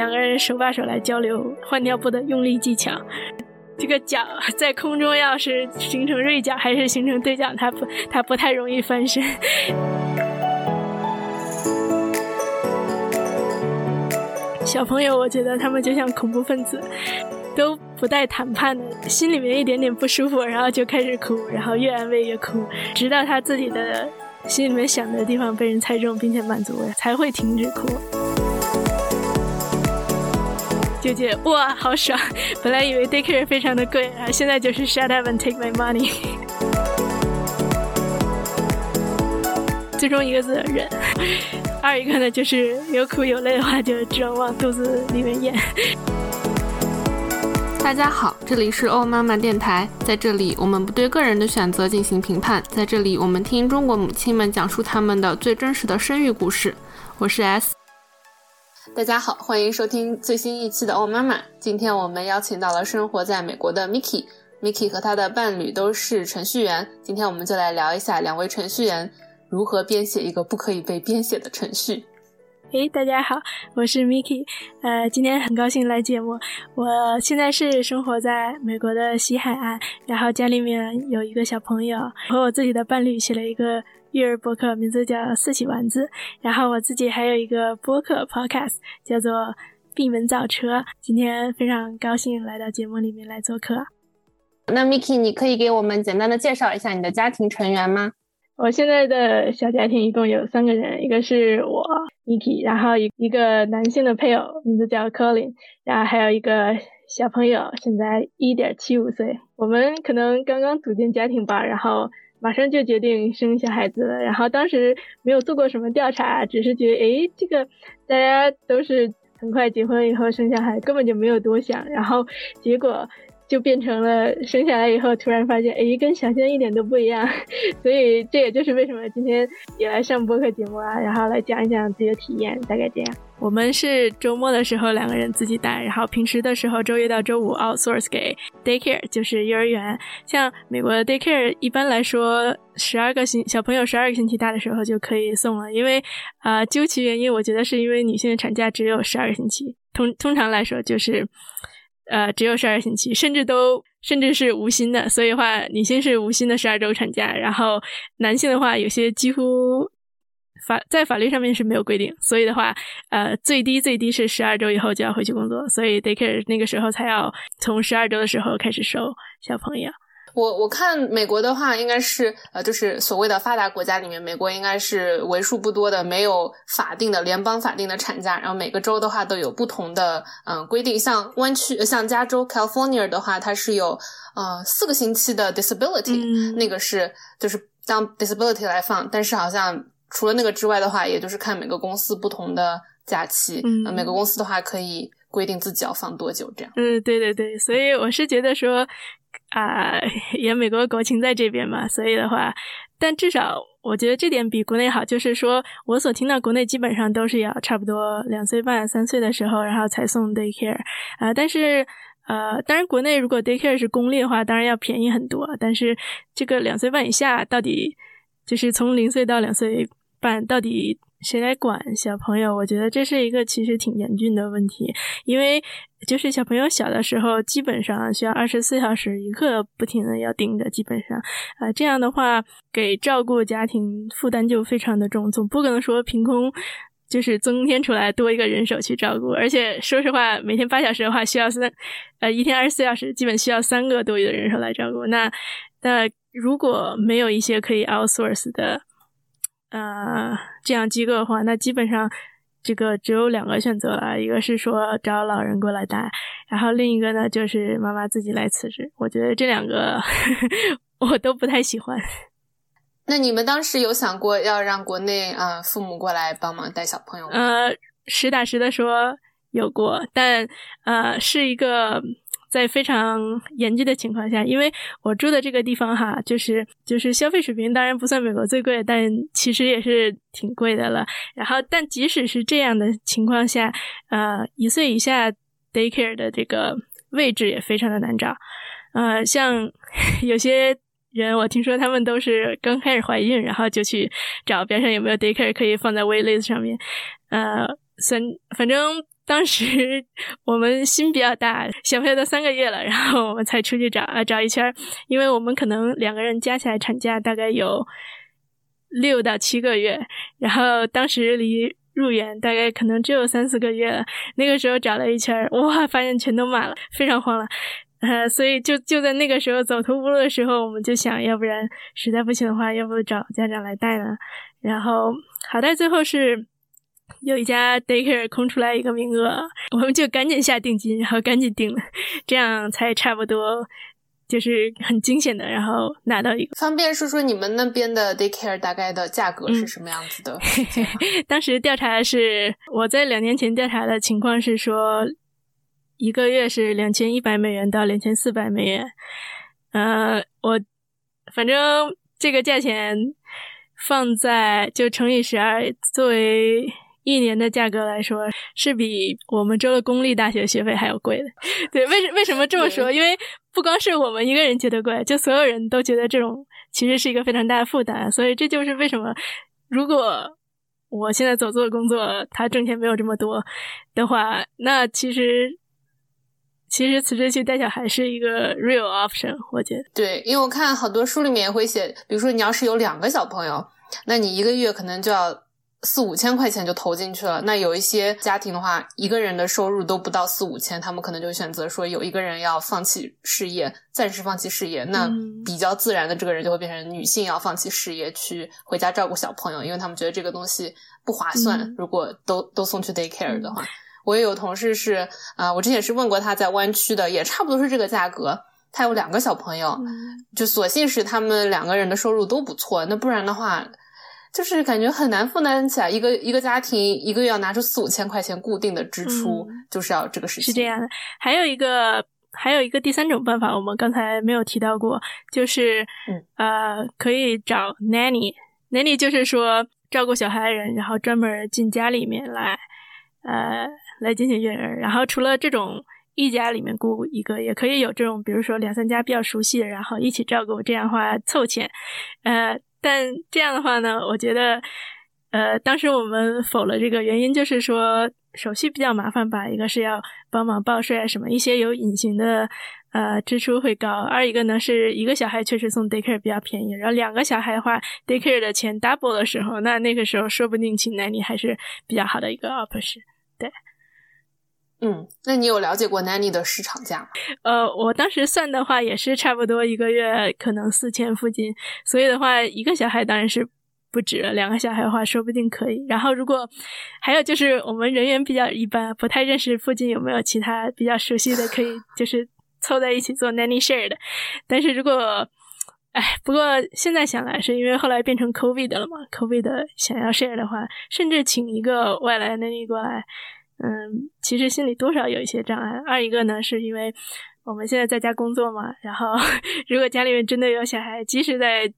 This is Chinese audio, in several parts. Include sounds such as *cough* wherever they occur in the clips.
两个人手把手来交流换尿布的用力技巧。这个脚在空中要是形成锐角还是形成对角，它不它不太容易翻身。小朋友，我觉得他们就像恐怖分子，都不带谈判的，心里面一点点不舒服，然后就开始哭，然后越安慰越哭，直到他自己的心里面想的地方被人猜中并且满足了，才会停止哭。就觉得哇，好爽！本来以为 daycare 非常的贵，然后现在就是 shut up and take my money。*laughs* 最终一个字忍。二一个呢，就是有苦有累的话，就只能往肚子里面咽。大家好，这里是欧妈妈电台，在这里我们不对个人的选择进行评判，在这里我们听中国母亲们讲述他们的最真实的生育故事。我是 S。大家好，欢迎收听最新一期的欧妈妈。今天我们邀请到了生活在美国的 Miki，Miki 和他的伴侣都是程序员。今天我们就来聊一下两位程序员。如何编写一个不可以被编写的程序？诶，大家好，我是 Miki，呃，今天很高兴来节目。我现在是生活在美国的西海岸，然后家里面有一个小朋友，和我自己的伴侣写了一个育儿博客，名字叫四喜丸子。然后我自己还有一个播客 Podcast，叫做闭门造车。今天非常高兴来到节目里面来做客。那 Miki，你可以给我们简单的介绍一下你的家庭成员吗？我现在的小家庭一共有三个人，一个是我 Miki，然后一一个男性的配偶，名字叫 Colin，然后还有一个小朋友，现在一点七五岁。我们可能刚刚组建家庭吧，然后马上就决定生小孩子了。然后当时没有做过什么调查，只是觉得，哎，这个大家都是很快结婚以后生小孩，根本就没有多想。然后结果。就变成了生下来以后，突然发现，哎，跟想象一点都不一样，*laughs* 所以这也就是为什么今天也来上播客节目啊，然后来讲一讲自己的体验，大概这样。我们是周末的时候两个人自己带，然后平时的时候周一到周五 outsource 给 daycare，就是幼儿园。像美国的 daycare，一般来说十二个星小朋友十二个星期大的时候就可以送了，因为啊，究其原因，我觉得是因为女性的产假只有十二个星期，通通常来说就是。呃，只有十二星期，甚至都甚至是无薪的，所以话，女性是无薪的十二周产假，然后男性的话，有些几乎法在法律上面是没有规定，所以的话，呃，最低最低是十二周以后就要回去工作，所以 daycare 那个时候才要从十二周的时候开始收小朋友。我我看美国的话，应该是呃，就是所谓的发达国家里面，美国应该是为数不多的没有法定的联邦法定的产假，然后每个州的话都有不同的嗯规定。像湾区，像加州 California 的话，它是有呃四个星期的 disability，那个是就是当 disability 来放。但是好像除了那个之外的话，也就是看每个公司不同的假期，嗯，每个公司的话可以规定自己要放多久这样。嗯，对对对，所以我是觉得说。啊，也美国国情在这边嘛，所以的话，但至少我觉得这点比国内好，就是说我所听到国内基本上都是要差不多两岁半、三岁的时候，然后才送 daycare 啊。但是呃，当然国内如果 daycare 是公立的话，当然要便宜很多。但是这个两岁半以下，到底就是从零岁到两岁半，到底？谁来管小朋友？我觉得这是一个其实挺严峻的问题，因为就是小朋友小的时候，基本上需要二十四小时一刻不停的要盯着，基本上啊这样的话给照顾家庭负担就非常的重，总不可能说凭空就是增添出来多一个人手去照顾，而且说实话，每天八小时的话需要三呃一天二十四小时，基本需要三个多余的人手来照顾。那那如果没有一些可以 outsource 的。呃，这样机构的话，那基本上这个只有两个选择了，一个是说找老人过来带，然后另一个呢就是妈妈自己来辞职。我觉得这两个 *laughs* 我都不太喜欢。那你们当时有想过要让国内呃父母过来帮忙带小朋友吗？呃，实打实的说有过，但呃是一个。在非常严峻的情况下，因为我住的这个地方哈，就是就是消费水平当然不算美国最贵，但其实也是挺贵的了。然后，但即使是这样的情况下，呃，一岁以下 daycare 的这个位置也非常的难找。呃，像 *laughs* 有些人，我听说他们都是刚开始怀孕，然后就去找边上有没有 daycare 可以放在 waitlist 上面。呃，算反正。当时我们心比较大，小朋友都三个月了，然后我们才出去找啊找一圈，因为我们可能两个人加起来产假大概有六到七个月，然后当时离入园大概可能只有三四个月了。那个时候找了一圈，哇，发现全都满了，非常慌了。呃，所以就就在那个时候走投无路的时候，我们就想要不然实在不行的话，要不找家长来带呢？然后好在最后是。有一家 daycare 空出来一个名额，*laughs* 我们就赶紧下定金，然后赶紧定了，这样才差不多就是很惊险的，然后拿到一个。方便说说你们那边的 daycare 大概的价格是什么样子的？*laughs* 当时调查是我在两年前调查的情况是说，一个月是两千一百美元到两千四百美元。呃，我反正这个价钱放在就乘以十二，作为。一年的价格来说，是比我们州的公立大学学费还要贵的。*laughs* 对，为什为什么这么说？因为不光是我们一个人觉得贵，就所有人都觉得这种其实是一个非常大的负担。所以这就是为什么，如果我现在所做的工作他挣钱没有这么多的话，那其实其实辞职去带小孩是一个 real option。我觉得对，因为我看好多书里面也会写，比如说你要是有两个小朋友，那你一个月可能就要。四五千块钱就投进去了。那有一些家庭的话，一个人的收入都不到四五千，他们可能就选择说有一个人要放弃事业，暂时放弃事业。那比较自然的，这个人就会变成女性要放弃事业去回家照顾小朋友，因为他们觉得这个东西不划算。如果都都送去 daycare 的话，我也有同事是啊，我之前是问过他在湾区的，也差不多是这个价格。他有两个小朋友，就所幸是他们两个人的收入都不错。那不然的话。就是感觉很难负担起来，一个一个家庭一个月要拿出四五千块钱固定的支出，就是要这个事情。是这样的，还有一个还有一个第三种办法，我们刚才没有提到过，就是呃，可以找 nanny，nanny 就是说照顾小孩的人，然后专门进家里面来，呃，来进行育儿。然后除了这种一家里面雇一个，也可以有这种，比如说两三家比较熟悉的，然后一起照顾，这样的话凑钱，呃。但这样的话呢，我觉得，呃，当时我们否了这个原因，就是说手续比较麻烦吧。一个是要帮忙报税啊，什么一些有隐形的呃支出会高。二一个呢，是一个小孩确实送 daycare 比较便宜，然后两个小孩的话，daycare 的钱 double 的时候，那那个时候说不定请 nanny 还是比较好的一个 option。对，嗯，那你有了解过 nanny 的市场价吗？呃，我当时算的话也是差不多一个月可能四千附近，所以的话一个小孩当然是不止了，两个小孩的话说不定可以。然后如果还有就是我们人员比较一般，不太认识附近有没有其他比较熟悉的可以就是凑在一起做 nanny share 的。但是如果哎，不过现在想来是因为后来变成 covid 的了嘛，covid 的想要 share 的话，甚至请一个外来 nanny 过来。嗯，其实心里多少有一些障碍。二一个呢，是因为我们现在在家工作嘛，然后 *laughs* 如果家里面真的有小孩，即使在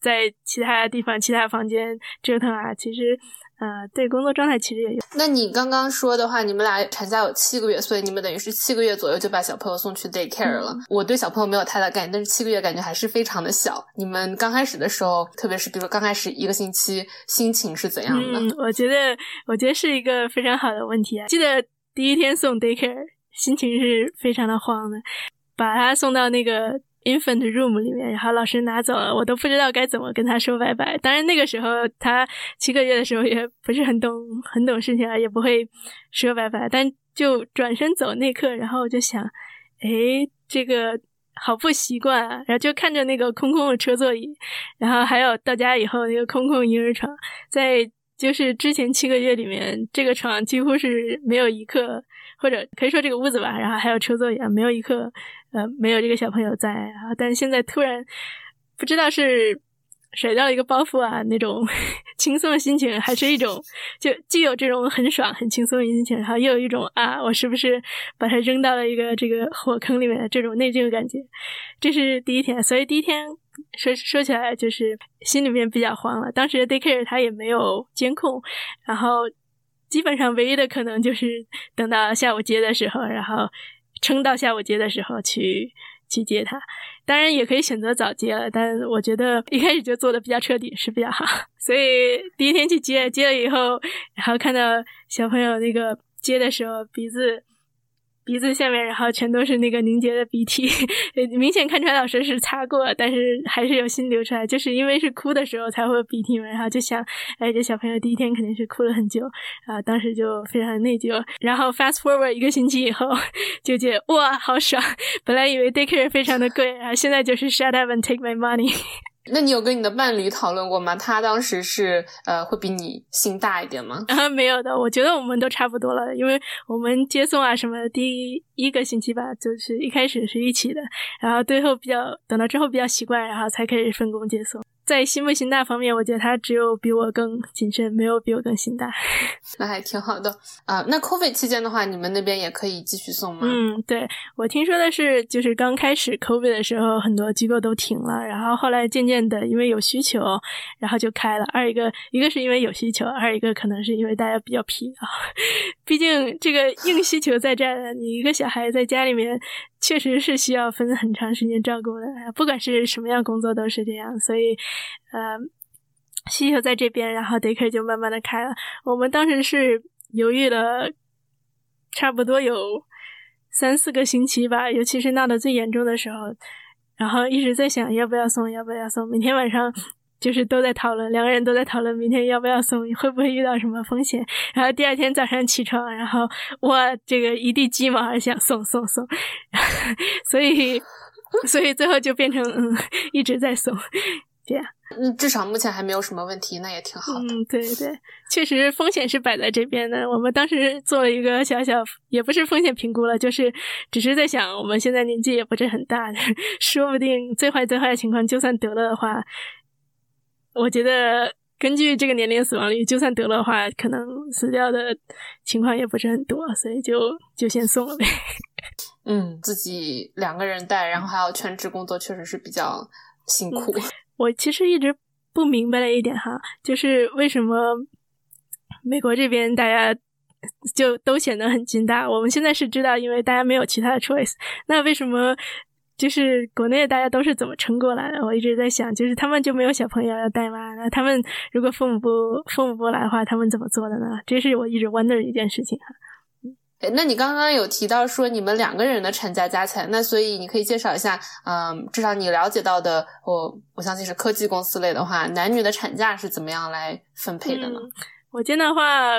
在其他地方、其他房间折腾啊，其实。呃，对工作状态其实也有。那你刚刚说的话，你们俩产假有七个月，所以你们等于是七个月左右就把小朋友送去 daycare 了。我对小朋友没有太大概念，但是七个月感觉还是非常的小。你们刚开始的时候，特别是比如说刚开始一个星期，心情是怎样的？嗯，我觉得，我觉得是一个非常好的问题啊。记得第一天送 daycare，心情是非常的慌的，把他送到那个。Infant room 里面，然后老师拿走了，我都不知道该怎么跟他说拜拜。当然那个时候他七个月的时候也不是很懂很懂事情啊，也不会说拜拜。但就转身走那刻，然后我就想，哎，这个好不习惯啊。然后就看着那个空空的车座椅，然后还有到家以后那个空空婴儿床，在就是之前七个月里面，这个床几乎是没有一刻，或者可以说这个屋子吧，然后还有车座椅啊，没有一刻。呃，没有这个小朋友在啊，但现在突然不知道是甩掉了一个包袱啊，那种 *laughs* 轻松的心情，还是一种就既有这种很爽、很轻松的心情，然后又有一种啊，我是不是把它扔到了一个这个火坑里面的这种内疚的感觉。这是第一天，所以第一天说说起来就是心里面比较慌了。当时 daycare 他也没有监控，然后基本上唯一的可能就是等到下午接的时候，然后。撑到下午接的时候去去接他，当然也可以选择早接了，但我觉得一开始就做的比较彻底是比较好。*laughs* 所以第一天去接接了以后，然后看到小朋友那个接的时候鼻子。鼻子下面，然后全都是那个凝结的鼻涕，*laughs* 明显看出来老师是擦过，但是还是有心流出来，就是因为是哭的时候才会鼻涕嘛，然后就想，哎，这小朋友第一天肯定是哭了很久，啊，当时就非常的内疚。然后 fast forward 一个星期以后，就觉得哇，好爽！本来以为 daycare 非常的贵，然后现在就是 shut up and take my money。*laughs* 那你有跟你的伴侣讨论过吗？他当时是呃会比你心大一点吗？*laughs* 啊，没有的，我觉得我们都差不多了，因为我们接送啊什么，第一个星期吧，就是一开始是一起的，然后最后比较等到之后比较习惯，然后才开始分工接送。在心不心大方面，我觉得他只有比我更谨慎，没有比我更心大。*laughs* 那还挺好的啊。那 COVID 期间的话，你们那边也可以继续送吗？嗯，对我听说的是，就是刚开始 COVID 的时候，很多机构都停了，然后后来渐渐的，因为有需求，然后就开了。二一个，一个是因为有需求，二一个可能是因为大家比较疲劳。*laughs* 毕竟这个硬需求在这儿，你一个小孩在家里面。确实是需要分很长时间照顾的，不管是什么样工作都是这样，所以，呃，需求在这边，然后 daycare 就慢慢的开了。我们当时是犹豫了差不多有三四个星期吧，尤其是闹得最严重的时候，然后一直在想要不要送，要不要送，每天晚上。就是都在讨论，两个人都在讨论明天要不要送，会不会遇到什么风险。然后第二天早上起床，然后哇，这个一地鸡毛，想送送送，*laughs* 所以所以最后就变成嗯一直在送，这样。嗯，至少目前还没有什么问题，那也挺好的。嗯，对对，确实风险是摆在这边的。我们当时做了一个小小，也不是风险评估了，就是只是在想，我们现在年纪也不是很大，*laughs* 说不定最坏最坏的情况，就算得了的话。我觉得根据这个年龄死亡率，就算得了的话，可能死掉的情况也不是很多，所以就就先送了呗。*laughs* 嗯，自己两个人带，然后还要全职工作，确实是比较辛苦。*laughs* 我其实一直不明白的一点哈，就是为什么美国这边大家就都显得很劲大。我们现在是知道，因为大家没有其他的 choice。那为什么？就是国内大家都是怎么撑过来的？我一直在想，就是他们就没有小朋友要带吗？那他们如果父母不父母不来的话，他们怎么做的呢？这是我一直 wonder 的一件事情哈。哎，那你刚刚有提到说你们两个人的产假加起来，那所以你可以介绍一下，嗯，至少你了解到的，我我相信是科技公司类的话，男女的产假是怎么样来分配的呢？我见的话，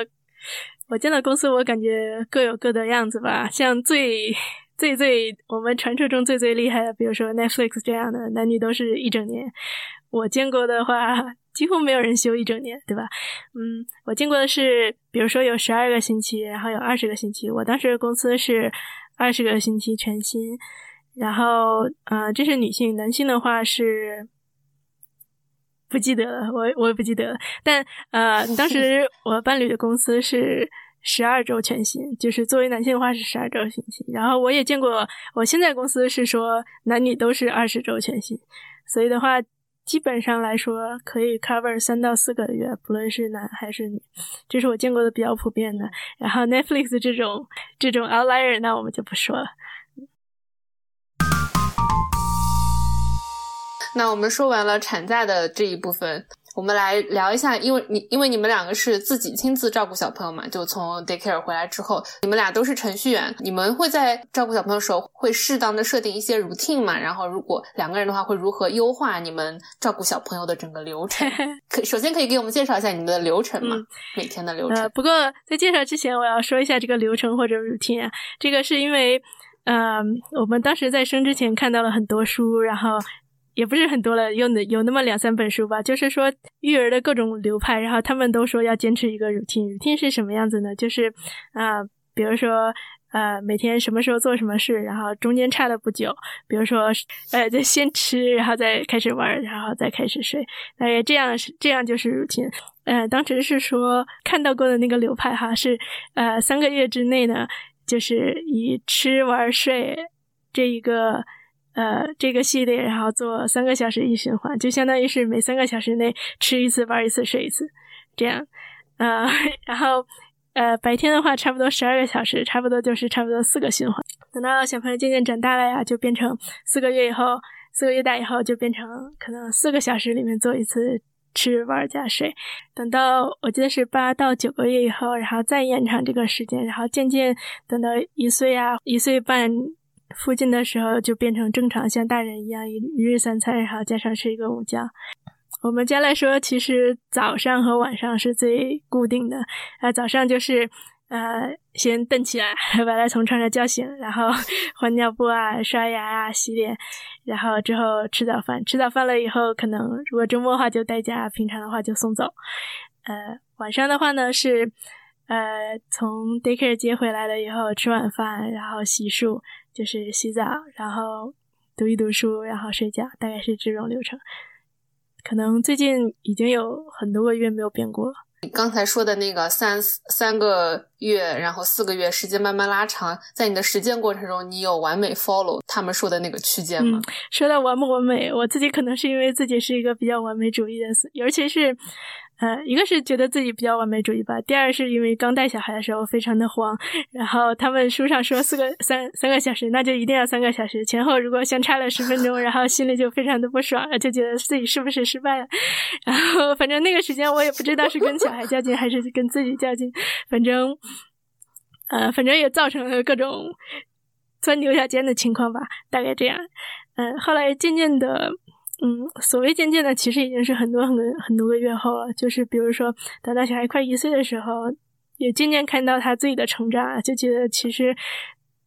我见的公司，我感觉各有各的样子吧，像最。最最我们传说中最最厉害的，比如说 Netflix 这样的，男女都是一整年。我见过的话，几乎没有人休一整年，对吧？嗯，我见过的是，比如说有十二个星期，然后有二十个星期。我当时公司是二十个星期全薪，然后呃，这是女性，男性的话是不记得了，我我也不记得了。但呃，当时我伴侣的公司是。十二周全薪，就是作为男性的话是十二周全薪。然后我也见过，我现在公司是说男女都是二十周全薪，所以的话基本上来说可以 cover 三到四个月，不论是男还是女，这是我见过的比较普遍的。然后 *laughs* Netflix 这种这种 outlier，那我们就不说了。那我们说完了产假的这一部分。我们来聊一下，因为你因为你们两个是自己亲自照顾小朋友嘛，就从 daycare 回来之后，你们俩都是程序员，你们会在照顾小朋友的时候会适当的设定一些 routine 嘛？然后如果两个人的话，会如何优化你们照顾小朋友的整个流程？*laughs* 可首先可以给我们介绍一下你们的流程嘛？每天的流程。呃，不过在介绍之前，我要说一下这个流程或者 routine，啊这个是因为，嗯，我们当时在生之前看到了很多书，然后。也不是很多了，有那有那么两三本书吧。就是说育儿的各种流派，然后他们都说要坚持一个 routine。routine 是什么样子呢？就是啊，比如说呃，每天什么时候做什么事，然后中间差了不久，比如说 *laughs* 呃，就先吃，然后再开始玩，然后再开始睡。大概这样是这样就是 routine。呃，当时是说看到过的那个流派哈，是呃三个月之内呢，就是以吃玩睡这一个。呃，这个系列，然后做三个小时一循环，就相当于是每三个小时内吃一次、玩一次、睡一次，这样。呃，*laughs* 然后呃，白天的话差不多十二个小时，差不多就是差不多四个循环。等到小朋友渐渐长大了呀，就变成四个月以后，四个月大以后就变成可能四个小时里面做一次吃玩加睡。等到我记得是八到九个月以后，然后再延长这个时间，然后渐渐等到一岁啊一岁半附近的时候，就变成正常像大人一样一一日三餐，然后加上睡一个午觉。我们家来说，其实早上和晚上是最固定的。啊，早上就是呃，先蹬起来，把他从床上叫醒，然后 *laughs* 换尿布啊、刷牙啊、洗脸，然后之后吃早饭。吃早饭了以后，可能如果周末的话就带家，平常的话就送走。呃，晚上的话呢是呃，从 daycare 接回来了以后，吃晚饭，然后洗漱，就是洗澡，然后读一读书，然后睡觉，大概是这种流程。可能最近已经有很多个月没有变过了。你刚才说的那个三三个月，然后四个月，时间慢慢拉长，在你的实践过程中，你有完美 follow 他们说的那个区间吗？说到完不完美，我自己可能是因为自己是一个比较完美主义的，尤其是。呃，一个是觉得自己比较完美主义吧，第二是因为刚带小孩的时候非常的慌，然后他们书上说四个三三个小时，那就一定要三个小时，前后如果相差了十分钟，然后心里就非常的不爽，就觉得自己是不是失败了，然后反正那个时间我也不知道是跟小孩较劲还是跟自己较劲，反正，呃，反正也造成了各种钻牛角尖的情况吧，大概这样，嗯，后来渐渐的。嗯，所谓渐渐的，其实已经是很多很多很多个月后了。就是比如说，等到小孩快一岁的时候，也渐渐看到他自己的成长，就觉得其实。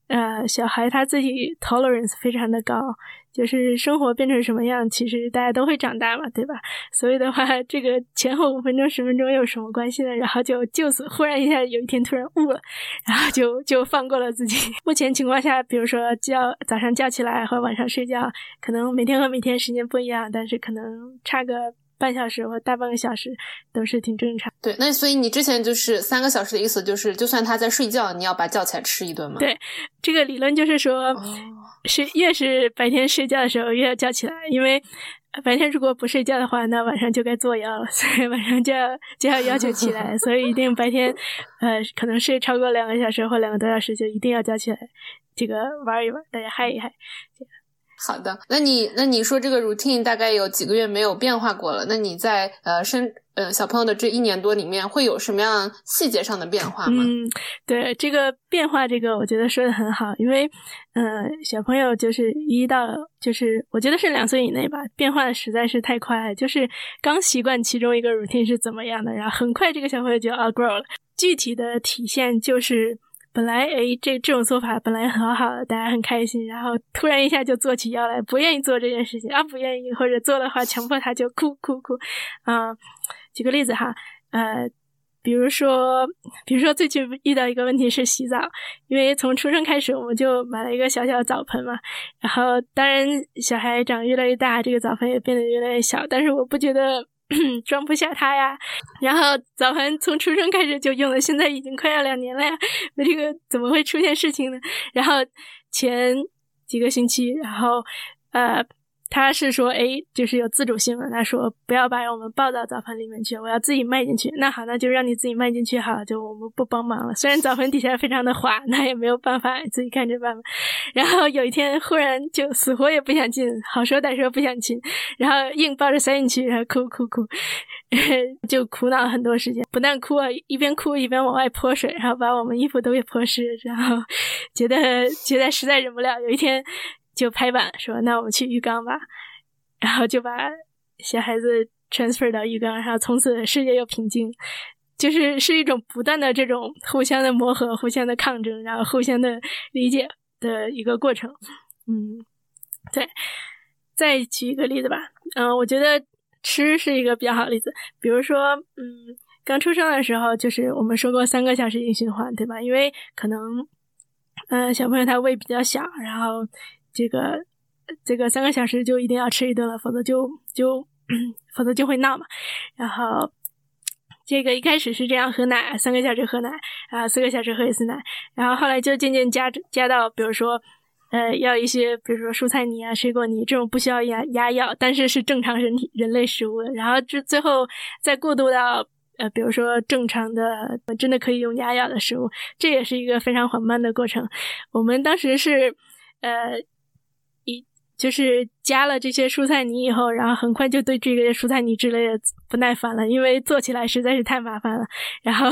呃，小孩他自己 tolerance 非常的高，就是生活变成什么样，其实大家都会长大嘛，对吧？*laughs* 所以的话，这个前后五分钟、十分钟有什么关系呢？然后就就此忽然一下有一天突然悟了，然后就就放过了自己。*laughs* 目前情况下，比如说叫早上叫起来和晚上睡觉，可能每天和每天时间不一样，但是可能差个。半小时或大半个小时都是挺正常。对，那所以你之前就是三个小时的意思，就是就算他在睡觉，你要把叫起来吃一顿吗？对，这个理论就是说，是越是白天睡觉的时候越要叫起来，因为白天如果不睡觉的话，那晚上就该作妖了，*laughs* 所以晚上就要就要要求起来，*laughs* 所以一定白天呃可能睡超过两个小时或两个多小时就一定要叫起来，这个玩一玩，大家嗨一嗨。好的，那你那你说这个 routine 大概有几个月没有变化过了？那你在呃生呃小朋友的这一年多里面，会有什么样细节上的变化吗？嗯，对这个变化，这个我觉得说的很好，因为嗯小朋友就是一到就是我觉得是两岁以内吧，变化的实在是太快，就是刚习惯其中一个 routine 是怎么样的，然后很快这个小朋友就 outgrow 了。具体的体现就是。本来诶，这这种做法本来很好的，大家很开心，然后突然一下就做起腰来，不愿意做这件事情啊，不愿意或者做的话，强迫他就哭哭哭啊。举个例子哈，呃，比如说，比如说最近遇到一个问题是洗澡，因为从出生开始我们就买了一个小小的澡盆嘛，然后当然小孩长越来越大，这个澡盆也变得越来越小，但是我不觉得。*clears throat* 装不下它呀，然后早盘从出生开始就用了，现在已经快要两年了呀，我 *laughs* 这个怎么会出现事情呢？然后前几个星期，然后呃。他是说，哎，就是有自主性了。他说，不要把我们抱到澡盆里面去，我要自己迈进去。那好，那就让你自己迈进去好，就我们不帮忙了。虽然澡盆底下非常的滑，那也没有办法，自己看着办吧。然后有一天忽然就死活也不想进，好说歹说不想进，然后硬抱着塞进去，然后哭哭哭，*laughs* 就苦恼很多时间。不但哭啊，一边哭一边往外泼水，然后把我们衣服都给泼湿，然后觉得觉得实在忍不了。有一天。就拍板说：“那我们去浴缸吧。”然后就把小孩子 transfer 到浴缸，然后从此世界又平静。就是是一种不断的这种互相的磨合、互相的抗争，然后互相的理解的一个过程。嗯，对。再举一个例子吧。嗯，我觉得吃是一个比较好的例子。比如说，嗯，刚出生的时候，就是我们说过三个小时一循环，对吧？因为可能，嗯，小朋友他胃比较小，然后。这个这个三个小时就一定要吃一顿了，否则就就 *clears throat* 否则就会闹嘛。然后这个一开始是这样喝奶，三个小时喝奶，然后四个小时喝一次奶，然后后来就渐渐加加到，比如说呃要一些，比如说蔬菜泥啊、水果泥这种不需要压压药，但是是正常人体人类食物。然后这最后再过渡到呃比如说正常的真的可以用压药的食物，这也是一个非常缓慢的过程。我们当时是呃。就是加了这些蔬菜泥以后，然后很快就对这个蔬菜泥之类的不耐烦了，因为做起来实在是太麻烦了。然后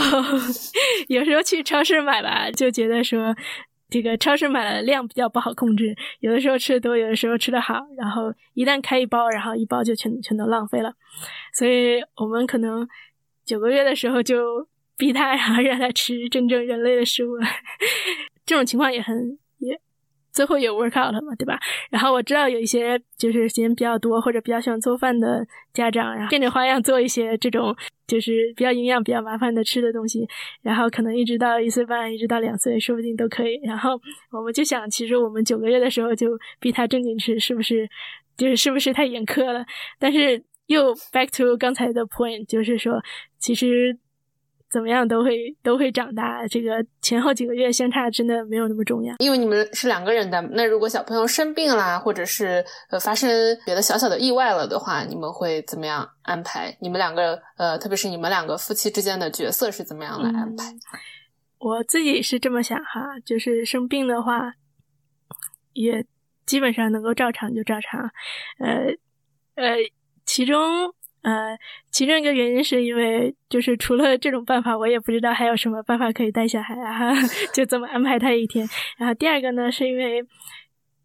*laughs* 有时候去超市买吧，就觉得说这个超市买的量比较不好控制，有的时候吃的多，有的时候吃的好。然后一旦开一包，然后一包就全全都浪费了。所以我们可能九个月的时候就逼他，然后让他吃真正人类的食物。*laughs* 这种情况也很。最后也 work out 了嘛，对吧？然后我知道有一些就是时间比较多或者比较喜欢做饭的家长，然后变着花样做一些这种就是比较营养、比较麻烦的吃的东西，然后可能一直到一岁半，一直到两岁，说不定都可以。然后我们就想，其实我们九个月的时候就逼他正经吃，是不是？就是是不是太严苛了？但是又 back to 刚才的 point，就是说，其实。怎么样都会都会长大，这个前后几个月相差真的没有那么重要。因为你们是两个人的，那如果小朋友生病啦，或者是呃发生别的小小的意外了的话，你们会怎么样安排？你们两个呃，特别是你们两个夫妻之间的角色是怎么样来安排？我自己是这么想哈，就是生病的话，也基本上能够照常就照常，呃呃，其中。呃，其中一个原因是因为，就是除了这种办法，我也不知道还有什么办法可以带小孩啊，*laughs* 就这么安排他一天。然后第二个呢，是因为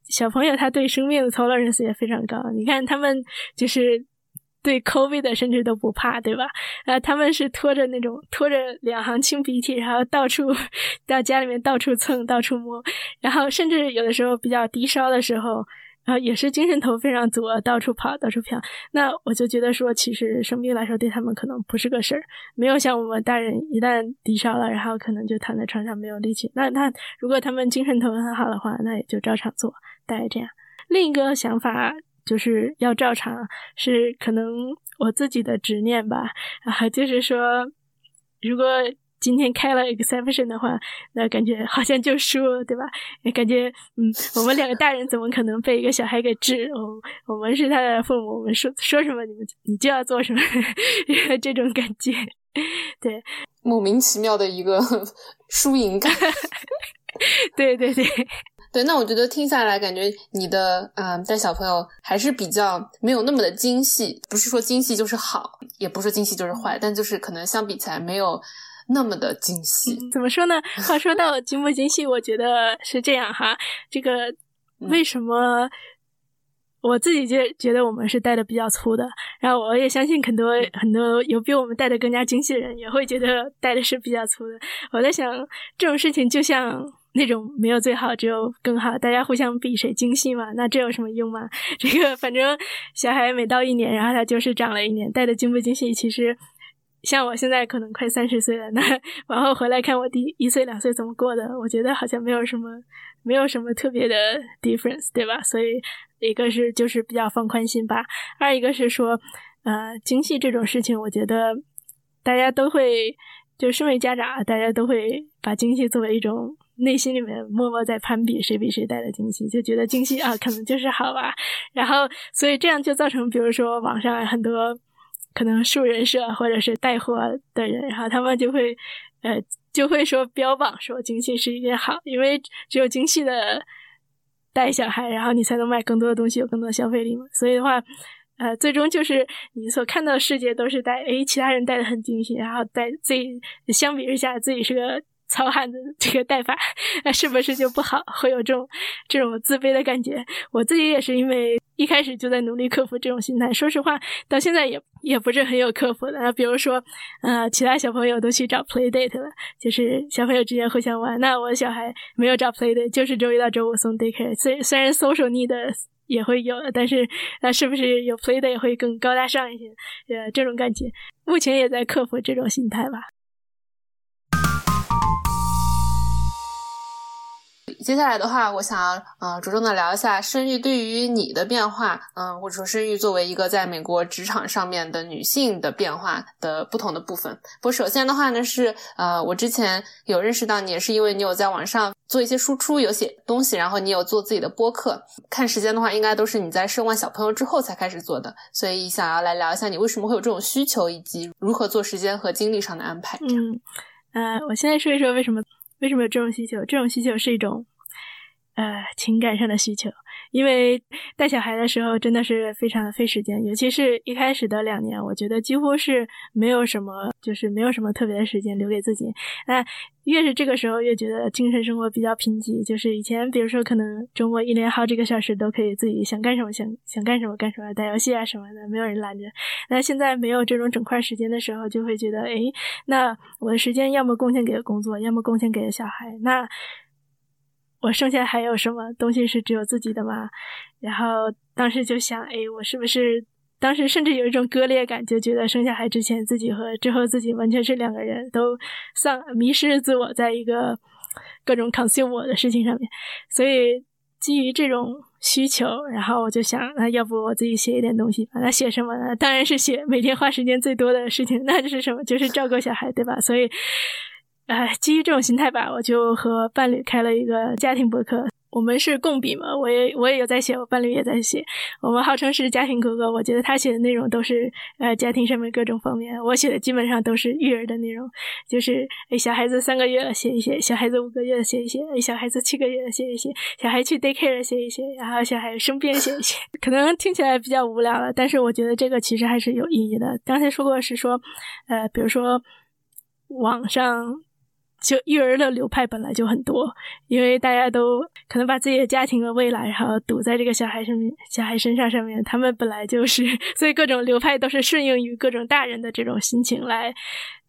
小朋友他对生命的 tolerance 也非常高。你看他们就是对 COVID 的甚至都不怕，对吧？啊，他们是拖着那种拖着两行清鼻涕，然后到处到家里面到处蹭、到处摸，然后甚至有的时候比较低烧的时候。然后也是精神头非常足，到处跑，到处飘。那我就觉得说，其实生病来说对他们可能不是个事儿，没有像我们大人一旦低烧了，然后可能就躺在床上没有力气。那那如果他们精神头很好的话，那也就照常做，大概这样。另一个想法就是要照常，是可能我自己的执念吧。啊，就是说，如果。今天开了 exception 的话，那感觉好像就输了，对吧？感觉，嗯，*laughs* 我们两个大人怎么可能被一个小孩给治？我我们是他的父母，我们说说什么，你们你就要做什么，*laughs* 这种感觉，对，莫名其妙的一个 *laughs* 输赢感，对对对对。那我觉得听下来，感觉你的嗯带小朋友还是比较没有那么的精细，不是说精细就是好，也不是说精细就是坏，但就是可能相比起来没有。那么的精细，怎么说呢？话说到精不精细，我觉得是这样哈。这个为什么我自己就觉得我们是带的比较粗的，然后我也相信很多很多有比我们带的更加精细的人也会觉得带的是比较粗的。我在想这种事情就像那种没有最好，只有更好，大家互相比谁精细嘛，那这有什么用吗？*laughs* 这个反正小孩每到一年，然后他就是长了一年，带的精不精细，其实。像我现在可能快三十岁了，那 *laughs* 往后回来看我第一岁两岁怎么过的，我觉得好像没有什么，没有什么特别的 difference，对吧？所以一个是就是比较放宽心吧，二一个是说，呃，精细这种事情，我觉得大家都会，就身为家长，大家都会把精细作为一种内心里面默默在攀比，谁比谁带的精细，就觉得精细啊，可能就是好吧。*laughs* 然后所以这样就造成，比如说网上很多。可能树人设或者是带货的人，然后他们就会，呃，就会说标榜说精细是一件好，因为只有精细的带小孩，然后你才能卖更多的东西，有更多的消费力嘛。所以的话，呃，最终就是你所看到的世界都是带，诶，其他人带的很精细，然后带自己相比之下自己是个。糙汉的这个带法，那 *laughs* 是不是就不好？会有这种这种自卑的感觉？我自己也是因为一开始就在努力克服这种心态。说实话，到现在也也不是很有克服的。比如说，呃，其他小朋友都去找 play date 了，就是小朋友之间互相玩。那我小孩没有找 play date，就是周一到周五送 daycare。虽虽然 social need 也会有，但是那是不是有 play date 会更高大上一些？呃，这种感觉，目前也在克服这种心态吧。接下来的话，我想要呃着重的聊一下生育对于你的变化，嗯，或者说生育作为一个在美国职场上面的女性的变化的不同的部分。不首先的话呢，是呃我之前有认识到你，也是因为你有在网上做一些输出，有写东西，然后你有做自己的播客。看时间的话，应该都是你在生完小朋友之后才开始做的，所以想要来聊一下你为什么会有这种需求，以及如何做时间和精力上的安排。嗯，呃，我现在说一说为什么为什么有这种需求。这种需求是一种。呃，情感上的需求，因为带小孩的时候真的是非常的费时间，尤其是一开始的两年，我觉得几乎是没有什么，就是没有什么特别的时间留给自己。那越是这个时候，越觉得精神生活比较贫瘠。就是以前，比如说可能周末一连好几个小时都可以自己想干什么想想干什么干什么，打游戏啊什么的，没有人拦着。那现在没有这种整块时间的时候，就会觉得，哎，那我的时间要么贡献给工作，要么贡献给小孩。那我剩下还有什么东西是只有自己的吗？然后当时就想，哎，我是不是当时甚至有一种割裂感，就觉得生下孩之前自己和之后自己完全是两个人，都丧迷失自我，在一个各种 consume 我的事情上面。所以基于这种需求，然后我就想，那要不我自己写一点东西吧？那写什么呢？当然是写每天花时间最多的事情，那就是什么？就是照顾小孩，对吧？所以。哎，基于这种心态吧，我就和伴侣开了一个家庭博客。我们是共笔嘛，我也我也有在写，我伴侣也在写。我们号称是家庭哥哥，我觉得他写的内容都是呃家庭上面各种方面，我写的基本上都是育儿的内容，就是小孩子三个月了写一写，小孩子五个月写一写，小孩子七个月写一写，小孩去 daycare 写一写，然后小孩生病写一写。*laughs* 可能听起来比较无聊了，但是我觉得这个其实还是有意义的。刚才说过是说，呃，比如说网上。就育儿的流派本来就很多，因为大家都可能把自己的家庭和未来，然后赌在这个小孩上面、小孩身上上面。他们本来就是，*laughs* 所以各种流派都是顺应于各种大人的这种心情来，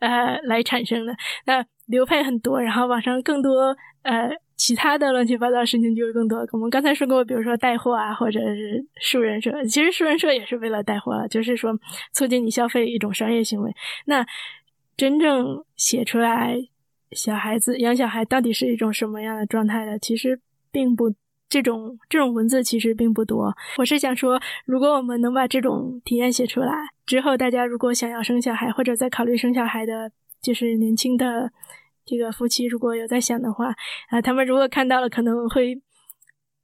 呃，来产生的。那流派很多，然后网上更多呃其他的乱七八糟事情就会更多。我们刚才说过，比如说带货啊，或者是树人社，其实树人社也是为了带货，啊就是说促进你消费一种商业行为。那真正写出来。小孩子养小孩到底是一种什么样的状态的？其实并不，这种这种文字其实并不多。我是想说，如果我们能把这种体验写出来之后，大家如果想要生小孩或者在考虑生小孩的，就是年轻的这个夫妻，如果有在想的话，啊，他们如果看到了，可能会。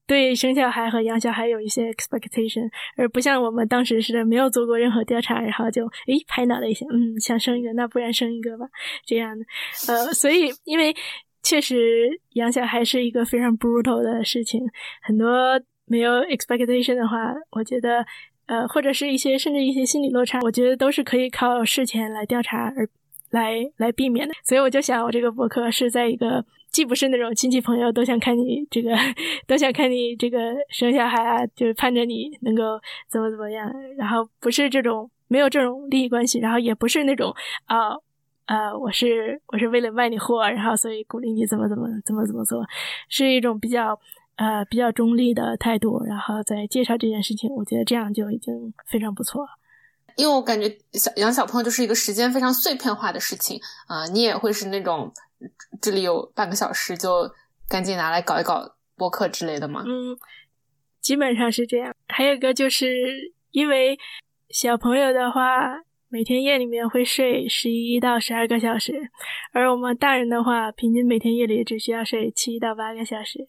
对生小孩和养小孩有一些 expectation，而不像我们当时似的没有做过任何调查，然后就诶拍脑袋一想，嗯，想生一个，那不然生一个吧，这样的。呃，所以因为确实养小孩是一个非常 brutal 的事情，很多没有 expectation 的话，我觉得呃或者是一些甚至一些心理落差，我觉得都是可以靠事前来调查而来来避免的。所以我就想，我这个博客是在一个。既不是那种亲戚朋友都想看你这个，都想看你这个生小孩啊，就是盼着你能够怎么怎么样，然后不是这种没有这种利益关系，然后也不是那种啊啊，我是我是为了卖你货，然后所以鼓励你怎么怎么怎么怎么做，是一种比较呃比较中立的态度，然后再介绍这件事情，我觉得这样就已经非常不错了。因为我感觉小养小朋友就是一个时间非常碎片化的事情啊，你也会是那种。这里有半个小时，就赶紧拿来搞一搞播客之类的吗？嗯，基本上是这样。还有一个就是因为小朋友的话，每天夜里面会睡十一到十二个小时，而我们大人的话，平均每天夜里只需要睡七到八个小时，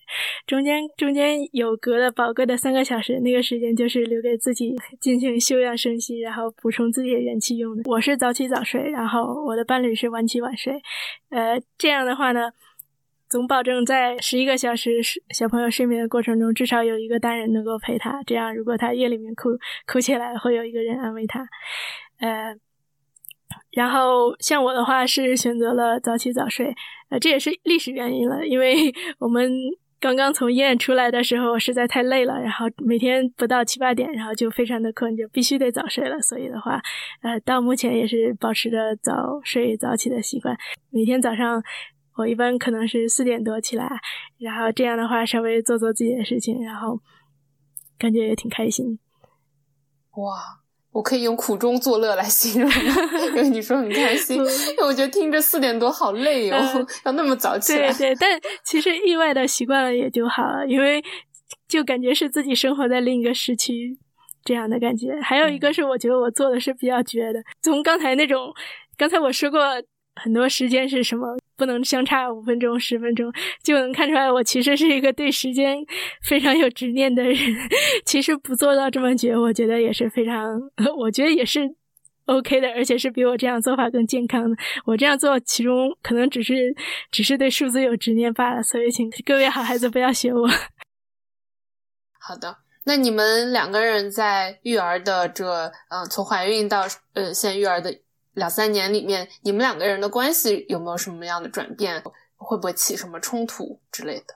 中间中间有隔了宝贵的三个小时，那个时间就是留给自己进行休养生息，然后补充自己的元气用的。我是早起早睡，然后我的伴侣是晚起晚睡。呃，这样的话呢，总保证在十一个小时小朋友睡眠的过程中，至少有一个大人能够陪他。这样，如果他夜里面哭哭起来，会有一个人安慰他。呃，然后像我的话是选择了早起早睡，呃，这也是历史原因了，因为我们刚刚从医院出来的时候实在太累了，然后每天不到七八点，然后就非常的困，就必须得早睡了。所以的话，呃，到目前也是保持着早睡早起的习惯。每天早上我一般可能是四点多起来，然后这样的话稍微做做自己的事情，然后感觉也挺开心。哇！我可以用苦中作乐来形容，*laughs* 因为你说很开心。因为我觉得听着四点多好累哦，*laughs* 要那么早起来。对对，但其实意外的习惯了也就好了，因为就感觉是自己生活在另一个时区这样的感觉。还有一个是，我觉得我做的是比较绝的。从刚才那种，刚才我说过。很多时间是什么？不能相差五分钟、十分钟，就能看出来我其实是一个对时间非常有执念的人。*laughs* 其实不做到这么绝，我觉得也是非常，*laughs* 我觉得也是 OK 的，而且是比我这样做法更健康的。我这样做，其中可能只是只是对数字有执念罢了。所以，请各位好孩子不要学我。*laughs* 好的。那你们两个人在育儿的这，嗯，从怀孕到呃现在育儿的两三年里面，你们两个人的关系有没有什么样的转变？会不会起什么冲突之类的？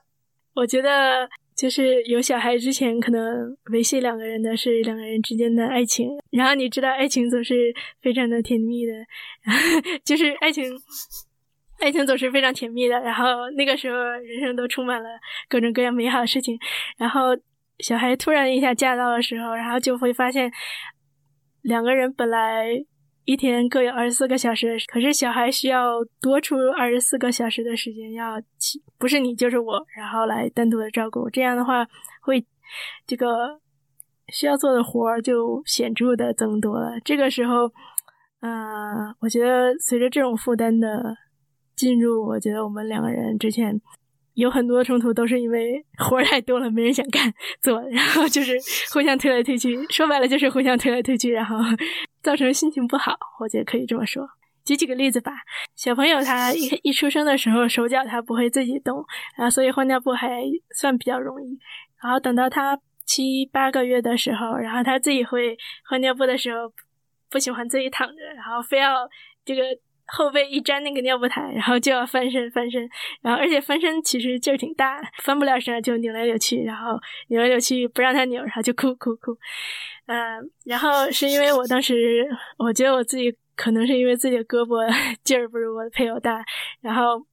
我觉得。就是有小孩之前，可能维系两个人的是两个人之间的爱情。然后你知道，爱情总是非常的甜蜜的，*laughs* 就是爱情，爱情总是非常甜蜜的。然后那个时候，人生都充满了各种各样美好的事情。然后小孩突然一下驾到的时候，然后就会发现两个人本来。一天各有二十四个小时，可是小孩需要多出二十四个小时的时间，要不是你就是我，然后来单独的照顾。这样的话，会这个需要做的活儿就显著的增多了。这个时候，啊，我觉得随着这种负担的进入，我觉得我们两个人之前有很多冲突，都是因为活儿太多了，没人想干做，然后就是互相推来推去，说白了就是互相推来推去，然后。造成心情不好，我觉得可以这么说。举几个例子吧，小朋友他一一出生的时候手脚他不会自己动，然后所以换尿布还算比较容易。然后等到他七八个月的时候，然后他自己会换尿布的时候，不喜欢自己躺着，然后非要这个后背一粘那个尿布台，然后就要翻身翻身，然后而且翻身其实劲儿挺大，翻不了身就扭来扭去，然后扭来扭去不让他扭，然后就哭哭哭。嗯，然后是因为我当时，我觉得我自己可能是因为自己的胳膊劲儿不如我的配偶大，然后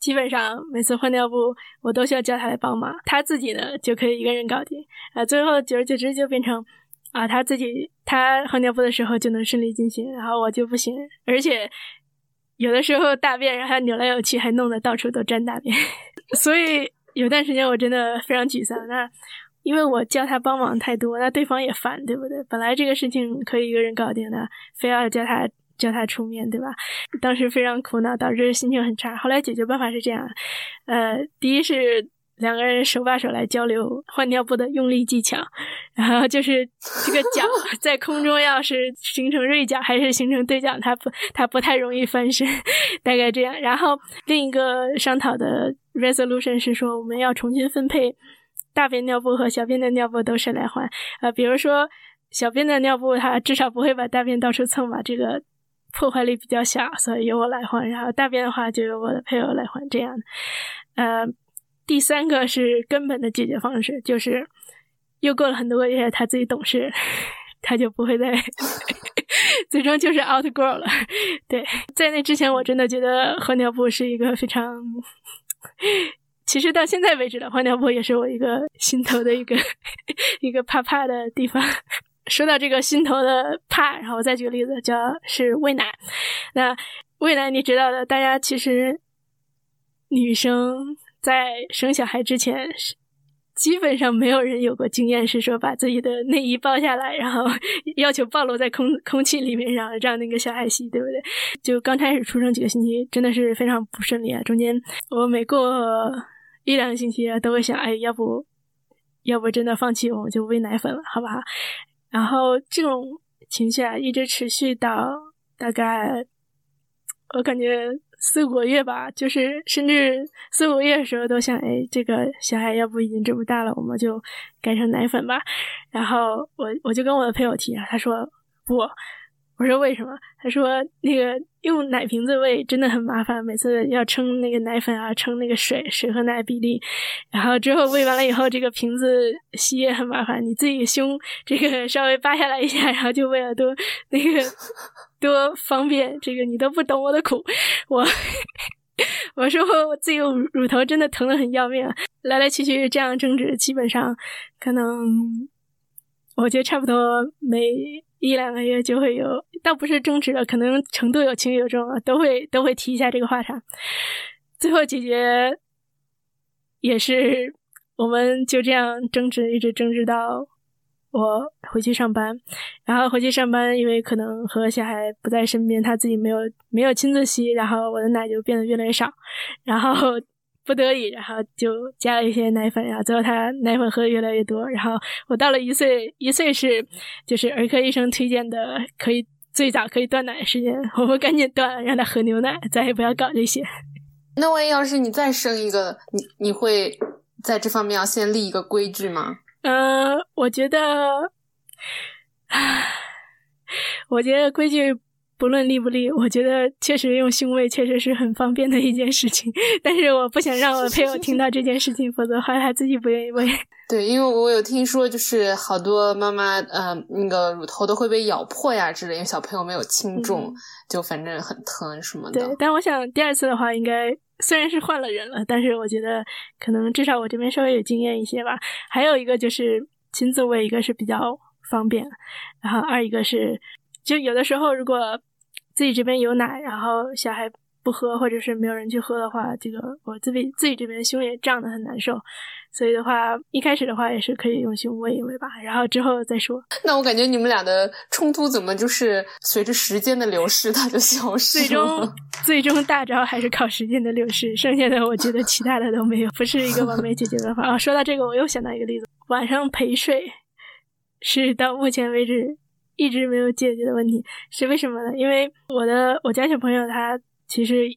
基本上每次换尿布，我都需要叫他来帮忙，他自己呢就可以一个人搞定。啊，最后久而久之就变成啊，他自己他换尿布的时候就能顺利进行，然后我就不行，而且有的时候大便然后扭来扭去，还弄得到处都沾大便，*laughs* 所以有段时间我真的非常沮丧。那。因为我叫他帮忙太多，那对方也烦，对不对？本来这个事情可以一个人搞定的，非要叫他叫他出面对吧？当时非常苦恼，导致心情很差。后来解决办法是这样：呃，第一是两个人手把手来交流换尿布的用力技巧，然后就是这个脚 *laughs* 在空中要是形成锐角还是形成对角，它不它不太容易翻身，大概这样。然后另一个商讨的 resolution 是说，我们要重新分配。大便尿布和小便的尿布都是来换，呃，比如说小便的尿布，它至少不会把大便到处蹭吧，这个破坏力比较小，所以由我来换。然后大便的话，就由我的配偶来换，这样。呃，第三个是根本的解决方式，就是又过了很多个月，他自己懂事，他就不会再，*laughs* 最终就是 out girl 了。*laughs* 对，在那之前，我真的觉得换尿布是一个非常。其实到现在为止的换尿布也是我一个心头的一个 *laughs* 一个怕怕的地方。说到这个心头的怕，然后我再举个例子，叫是喂奶。那喂奶你知道的，大家其实女生在生小孩之前，基本上没有人有过经验，是说把自己的内衣抱下来，然后 *laughs* 要求暴露在空空气里面，然后让那个小孩吸，对不对？就刚开始出生几个星期，真的是非常不顺利啊。中间我每过一两个星期啊都会想，哎，要不要不真的放弃，我们就喂奶粉了，好不好？然后这种情绪啊，一直持续到大概我感觉四五个月吧，就是甚至四五个月的时候都想，哎，这个小孩要不已经这么大了，我们就改成奶粉吧。然后我我就跟我的配偶提，他说不。我说为什么？他说那个用奶瓶子喂真的很麻烦，每次要称那个奶粉啊，称那个水水和奶比例，然后之后喂完了以后，这个瓶子吸也很麻烦，你自己胸这个稍微扒下来一下，然后就为了多那个多方便，这个你都不懂我的苦。*laughs* 我 *laughs* 我说我自己乳头真的疼的很要命，来来去去这样争执，基本上可能我觉得差不多每。一两个月就会有，倒不是争执了，可能程度有轻有重啊，都会都会提一下这个话茬。最后解决也是，我们就这样争执，一直争执到我回去上班。然后回去上班，因为可能和小孩不在身边，他自己没有没有亲自吸，然后我的奶就变得越来越少。*laughs* 然后。不得已，然后就加了一些奶粉，然后最后他奶粉喝的越来越多。然后我到了一岁，一岁是就是儿科医生推荐的可以最早可以断奶的时间，*laughs* 我们赶紧断，让他喝牛奶，再也不要搞这些。那万一要是你再生一个，你你会在这方面要先立一个规矩吗？呃，我觉得，我觉得规矩不论立不立，我觉得确实用胸位确实是很方便的一件事情。*laughs* 但是我不想让我配偶听到这件事情，否则后来他自己不愿意喂。*laughs* 对，因为我有听说，就是好多妈妈，呃，那个乳头都会被咬破呀之类，因为小朋友没有轻重，就反正很疼什么的。对，但我想第二次的话，应该虽然是换了人了，但是我觉得可能至少我这边稍微有经验一些吧。还有一个就是亲自喂，一个是比较方便，然后二一个是。就有的时候，如果自己这边有奶，然后小孩不喝，或者是没有人去喝的话，这个我自己自己这边胸也胀得很难受，所以的话，一开始的话也是可以用心喂一喂吧，然后之后再说。*laughs* 那我感觉你们俩的冲突怎么就是随着时间的流逝它就消失了？最 *laughs* 终最终大招还是靠时间的流逝，剩下的我觉得其他的都没有，不是一个完美解决的方法。说到这个，我又想到一个例子，晚上陪睡是到目前为止。一直没有解决的问题是为什么呢？因为我的我家小朋友他其实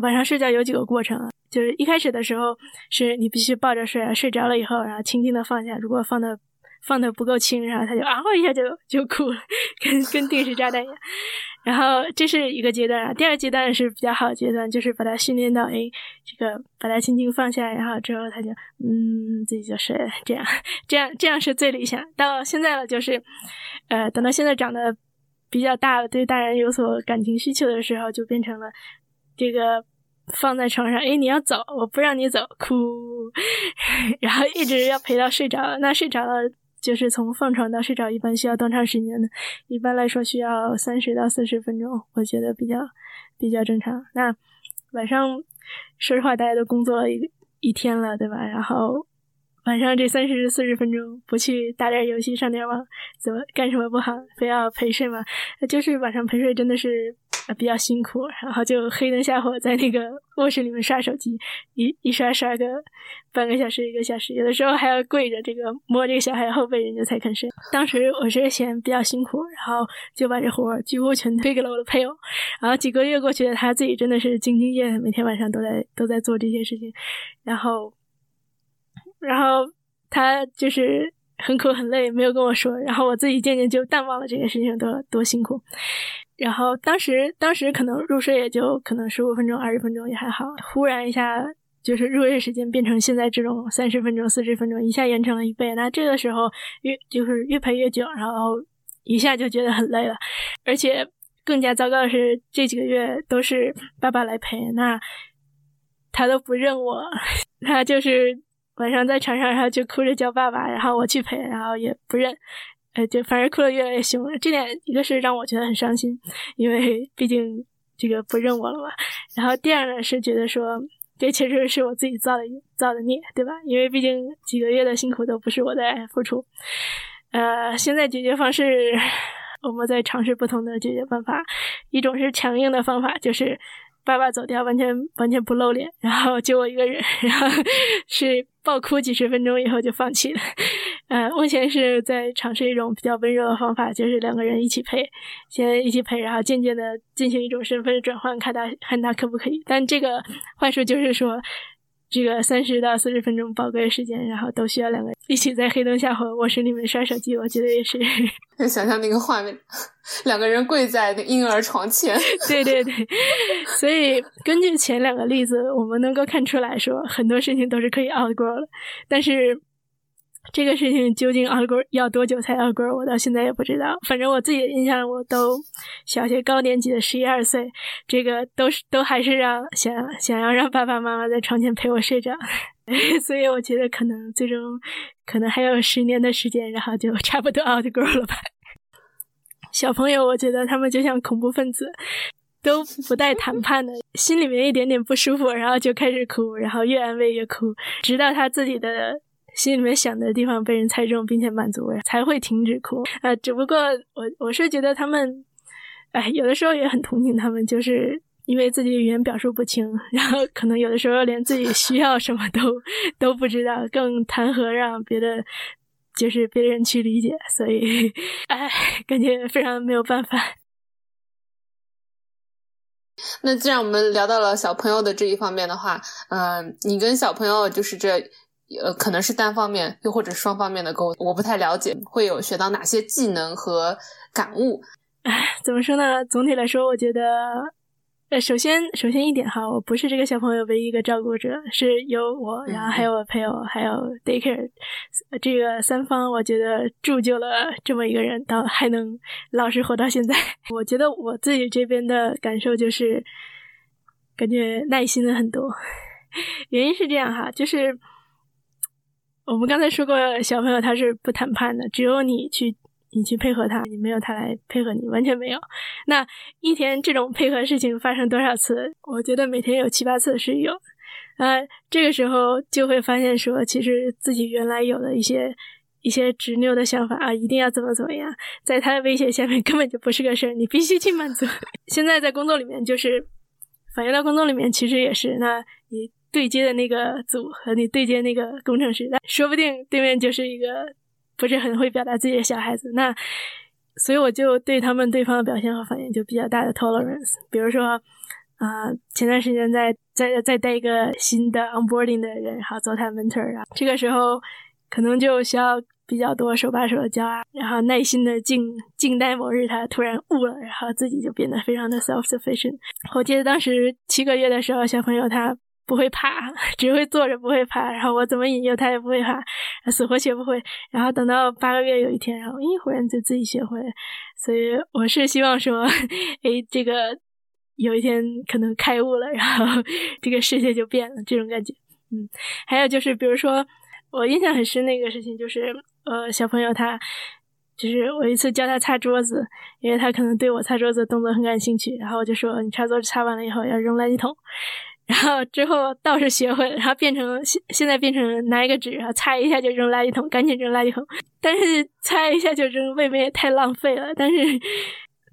晚上睡觉有几个过程啊，就是一开始的时候是你必须抱着睡，睡着了以后，然后轻轻的放下，如果放的放的不够轻，然后他就啊一下就就哭了，跟跟定时炸弹一样。然后这是一个阶段啊，第二阶段是比较好的阶段，就是把它训练到，哎，这个把它轻轻放下，然后之后他就嗯自己就睡了，这样这样这样是最理想。到现在了，就是呃等到现在长得比较大了，对大人有所感情需求的时候，就变成了这个放在床上，哎你要走，我不让你走，哭，*laughs* 然后一直要陪到睡着，那睡着了。就是从放床到睡着，一般需要多长时间呢？一般来说需要三十到四十分钟，我觉得比较比较正常。那晚上，说实话，大家都工作了一一天了，对吧？然后晚上这三十四十分钟不去打点游戏、上点网，怎么干什么不好？非要陪睡吗？就是晚上陪睡真的是。比较辛苦，然后就黑灯瞎火在那个卧室里面刷手机，一一刷刷个半个小时一个小时，有的时候还要跪着这个摸这个小孩后背，人家才肯睡。当时我是嫌比较辛苦，然后就把这活儿几乎全推给了我的配偶。然后几个月过去了，他自己真的是兢兢业业，每天晚上都在都在做这些事情。然后，然后他就是很苦很累，没有跟我说。然后我自己渐渐就淡忘了这件事情多多辛苦。然后当时，当时可能入睡也就可能十五分钟、二十分钟也还好。忽然一下，就是入睡时间变成现在这种三十分钟、四十分钟，一下延长了一倍。那这个时候越就是越陪越久，然后一下就觉得很累了。而且更加糟糕的是，这几个月都是爸爸来陪，那他都不认我，*laughs* 他就是晚上在床上，然后就哭着叫爸爸，然后我去陪，然后也不认。呃，就反而哭得越来越凶了。这点一个是让我觉得很伤心，因为 *laughs* 毕竟这个不认我了嘛。然后第二呢是觉得说，这确实是我自己造的造的孽，对吧？因为毕竟几个月的辛苦都不是我在付出。呃，现在解决方式，我们在尝试不同的解决办法。一种是强硬的方法，就是爸爸走掉，完全完全不露脸，然后就我一个人，然后 *laughs* 是。爆哭几十分钟以后就放弃了，呃，目前是在尝试一种比较温柔的方法，就是两个人一起陪，先一起陪，然后渐渐的进行一种身份转换，看他看他可不可以。但这个坏处就是说。这个三十到四十分钟宝贵的时间，然后都需要两个人一起在黑灯瞎火卧室里面刷手机，我觉得也是。*laughs* 想象那个画面，两个人跪在那婴儿床前。*laughs* 对对对，所以根据前两个例子，我们能够看出来说，很多事情都是可以 outgrow 的，但是。这个事情究竟 outgrow 要多久才 outgrow，我到现在也不知道。反正我自己的印象，我都小学高年级的十一二岁，这个都是都还是让想想要让爸爸妈妈在床前陪我睡着，*laughs* 所以我觉得可能最终可能还有十年的时间，然后就差不多 outgrow 了吧。小朋友，我觉得他们就像恐怖分子，都不带谈判的，心里面一点点不舒服，然后就开始哭，然后越安慰越哭，直到他自己的。心里面想的地方被人猜中，并且满足，才会停止哭。呃，只不过我我是觉得他们，哎，有的时候也很同情他们，就是因为自己语言表述不清，*laughs* 然后可能有的时候连自己需要什么都都不知道，更谈何让别的就是别人去理解，所以，哎，感觉非常没有办法。那既然我们聊到了小朋友的这一方面的话，嗯，你跟小朋友就是这。呃，可能是单方面，又或者双方面的沟通，我不太了解，会有学到哪些技能和感悟？唉，怎么说呢？总体来说，我觉得。呃，首先，首先一点哈，我不是这个小朋友唯一一个照顾者，是有我，然后还有我配偶，还有 daycare，这个三方，我觉得铸就了这么一个人，到还能老实活到现在。*laughs* 我觉得我自己这边的感受就是，感觉耐心了很多。*laughs* 原因是这样哈，就是我们刚才说过，小朋友他是不谈判的，只有你去。你去配合他，你没有他来配合你，完全没有。那一天这种配合事情发生多少次？我觉得每天有七八次是有。啊，这个时候就会发现说，其实自己原来有的一些一些执拗的想法啊，一定要怎么怎么样，在他的威胁下面根本就不是个事儿，你必须去满足。*laughs* 现在在工作里面，就是反映到工作里面，其实也是。那对接的那个组和你对接那个工程师，那说不定对面就是一个。不是很会表达自己的小孩子，那所以我就对他们对方的表现和反应就比较大的 tolerance。比如说，啊，前段时间在在在带一个新的 onboarding 的人，然后做他 mentor 啊，这个时候可能就需要比较多手把手的教啊，然后耐心的静静待某日他突然悟了，然后自己就变得非常的 self sufficient。我记得当时七个月的时候，小朋友他。不会爬，*laughs* 只会坐着不会爬。然后我怎么引诱他也不会爬，死活学不会。然后等到八个月有一天，然后一忽然就自己学会。所以我是希望说，哎，这个有一天可能开悟了，然后 *laughs* 这个世界就变了，这种感觉。嗯，还有就是，比如说我印象很深的一个事情，就是呃，小朋友他就是我一次教他擦桌子，因为他可能对我擦桌子的动作很感兴趣，然后我就说，你擦桌子擦完了以后要扔垃圾桶。然后之后倒是学会了，然后变成现现在变成拿一个纸，然后擦一下就扔垃圾桶，赶紧扔垃圾桶。但是擦一下就扔，未免也太浪费了。但是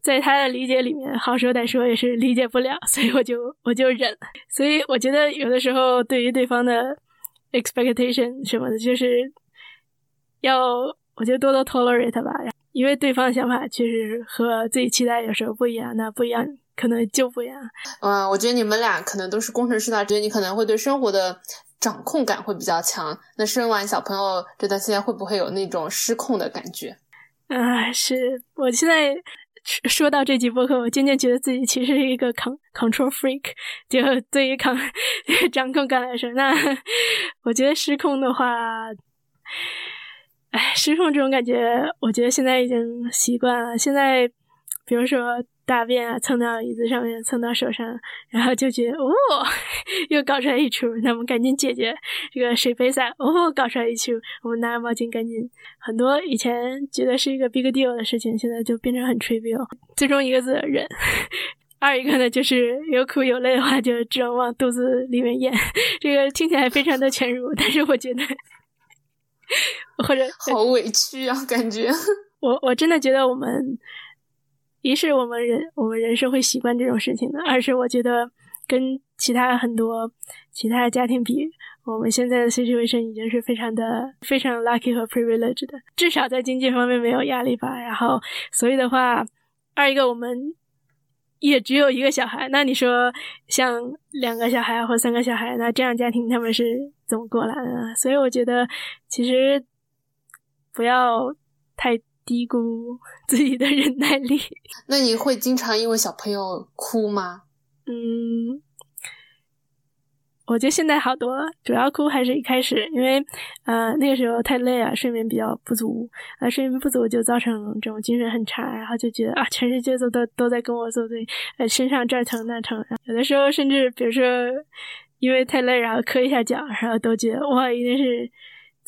在他的理解里面，好说歹说也是理解不了，所以我就我就忍了。所以我觉得有的时候对于对方的 expectation 什么的，就是要我觉得多多 tolerate 吧，因为对方的想法确实和自己期待有时候不一样，那不一样。可能就不一样。嗯，我觉得你们俩可能都是工程师的，觉得你可能会对生活的掌控感会比较强。那生完小朋友这段时间会不会有那种失控的感觉？啊，是我现在说到这集播客，我渐渐觉得自己其实是一个 con control freak。就对于抗 *laughs* 掌控感来说，那我觉得失控的话，哎，失控这种感觉，我觉得现在已经习惯了。现在，比如说。大便啊，蹭到椅子上面，蹭到手上，然后就觉得哦，*laughs* 又搞出来一出，那我们赶紧解决这个水杯赛，哦，搞出来一出，我们拿毛巾赶紧。很多以前觉得是一个 big deal 的事情，现在就变成很 trivial。最终一个字忍，*laughs* 二一个呢就是有苦有累的话就只能往肚子里面咽。这个听起来非常的全 *laughs* 儒，但是我觉得或者好委屈啊，感觉我我真的觉得我们。一是我们人，我们人是会习惯这种事情的；二是我觉得跟其他很多其他家庭比，我们现在的 situation 已经是非常的非常 lucky 和 privileged 的，至少在经济方面没有压力吧。然后，所以的话，二一个我们也只有一个小孩，那你说像两个小孩或三个小孩，那这样家庭他们是怎么过来的？呢？所以我觉得其实不要太。低估 *laughs* 自己的忍耐力。那你会经常因为小朋友哭吗？嗯，我觉得现在好多了。主要哭还是一开始，因为呃那个时候太累了，睡眠比较不足，啊睡眠不足就造成这种精神很差，然后就觉得啊全世界都都都在跟我作对，呃身上这儿疼那疼，有的时候甚至比如说因为太累，然后磕一下脚，然后都觉得哇一定是。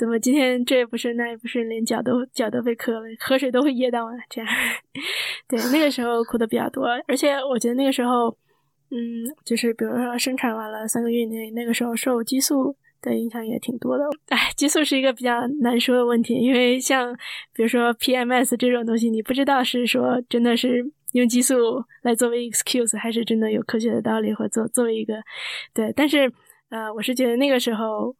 怎么今天这也不是那也不是，连脚都脚都被磕了，喝水都会噎到啊！这样，*laughs* 对，那个时候哭的比较多，而且我觉得那个时候，嗯，就是比如说生产完了三个月内，那个时候受激素的影响也挺多的。哎，激素是一个比较难说的问题，因为像比如说 PMS 这种东西，你不知道是说真的是用激素来作为 excuse，还是真的有科学的道理或作作为一个对。但是呃，我是觉得那个时候。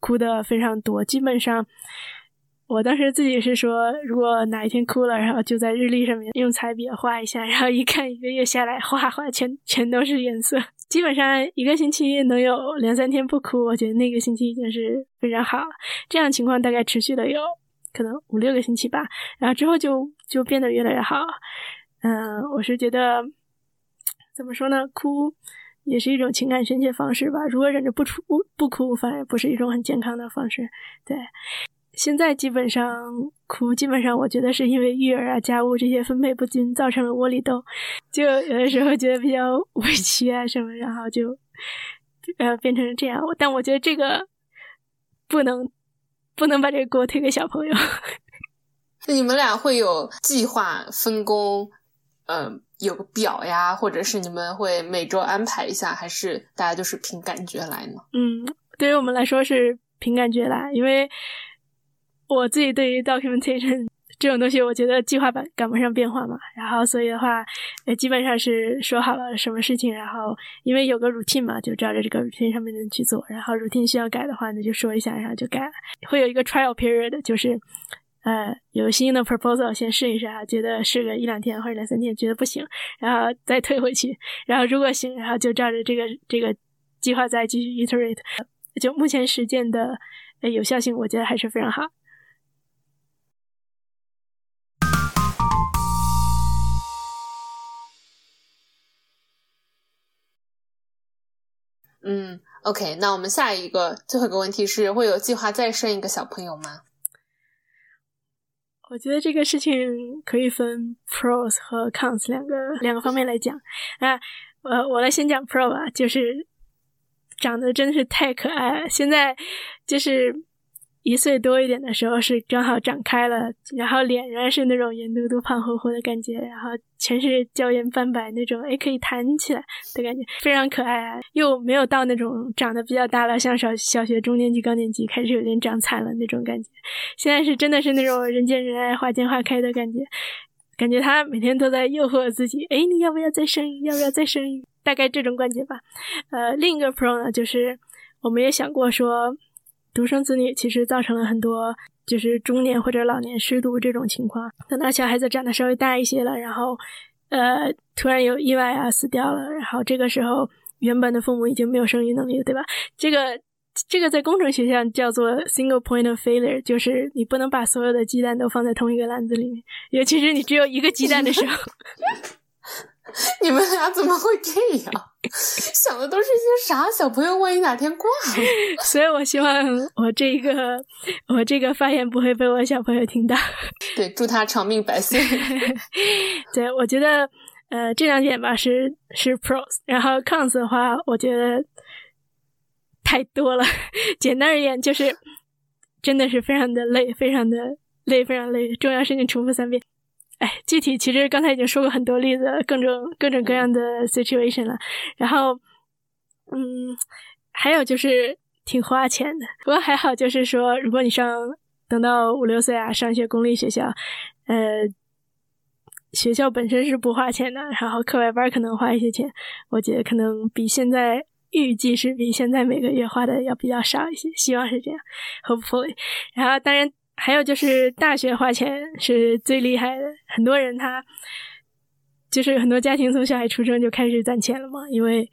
哭的非常多，基本上，我当时自己是说，如果哪一天哭了，然后就在日历上面用彩笔画一下，然后一看一个月下来，画画全全都是颜色。基本上一个星期能有两三天不哭，我觉得那个星期已经是非常好了。这样情况大概持续了有可能五六个星期吧，然后之后就就变得越来越好。嗯，我是觉得怎么说呢，哭也是一种情感宣泄方式吧。如果忍着不出不哭，反而不是一种很健康的方式。对。现在基本上哭，基本上我觉得是因为育儿啊、家务这些分配不均造成了窝里斗，就有的时候觉得比较委屈啊什么，然后就呃变成这样。但我觉得这个不能不能把这个锅推给小朋友。*laughs* 那你们俩会有计划分工，嗯，有个表呀，或者是你们会每周安排一下，还是大家就是凭感觉来呢？嗯，对于我们来说是凭感觉来，因为。我自己对于 documentation 这种东西，我觉得计划赶赶不上变化嘛。然后所以的话，呃，基本上是说好了什么事情，然后因为有个 routine 嘛，就照着这个 routine 上面的去做。然后 routine 需要改的话，那就说一下，然后就改。会有一个 trial period，就是呃有新的 proposal 先试一试啊，觉得试个一两天或者两三天，觉得不行，然后再退回去。然后如果行，然后就照着这个这个计划再继续 iterate。就目前实践的呃有效性，我觉得还是非常好。嗯，OK，那我们下一个最后一个问题是：会有计划再生一个小朋友吗？我觉得这个事情可以分 pros 和 cons 两个两个方面来讲。啊，我，我来先讲 pro 吧，就是长得真的是太可爱了，现在就是。一岁多一点的时候是正好长开了，然后脸仍然是那种圆嘟嘟、胖乎乎的感觉，然后全是胶原斑白那种，哎，可以弹起来的感觉，非常可爱啊！又没有到那种长得比较大了，像小小学中年级、高年级开始有点长残了那种感觉。现在是真的是那种人见人爱、花见花开的感觉，感觉他每天都在诱惑自己，哎，你要不要再生一？要不要再生一？大概这种感觉吧。呃，另一个 pro 呢，就是我们也想过说。独生子女其实造成了很多，就是中年或者老年失独这种情况。等到小孩子长得稍微大一些了，然后，呃，突然有意外啊死掉了，然后这个时候原本的父母已经没有生育能力了，对吧？这个这个在工程学上叫做 single point of failure，就是你不能把所有的鸡蛋都放在同一个篮子里面，尤其是你只有一个鸡蛋的时候。*laughs* 你们俩怎么会这样？想的都是一些啥？小朋友万一哪天挂了？*laughs* 所以我希望我这个我这个发言不会被我小朋友听到。*laughs* 对，祝他长命百岁。*laughs* 对，我觉得呃这两点吧是是 pros，然后 cons 的话，我觉得太多了。简单而言，就是真的是非常的累，非常的累，非常累，重要事情重复三遍。哎，具体其实刚才已经说过很多例子，各种各种各样的 situation 了。然后，嗯，还有就是挺花钱的。不过还好，就是说，如果你上等到五六岁啊，上学公立学校，呃，学校本身是不花钱的，然后课外班可能花一些钱。我觉得可能比现在预计是比现在每个月花的要比较少一些，希望是这样，hopefully。然后当然。还有就是大学花钱是最厉害的，很多人他就是很多家庭从小孩出生就开始攒钱了嘛，因为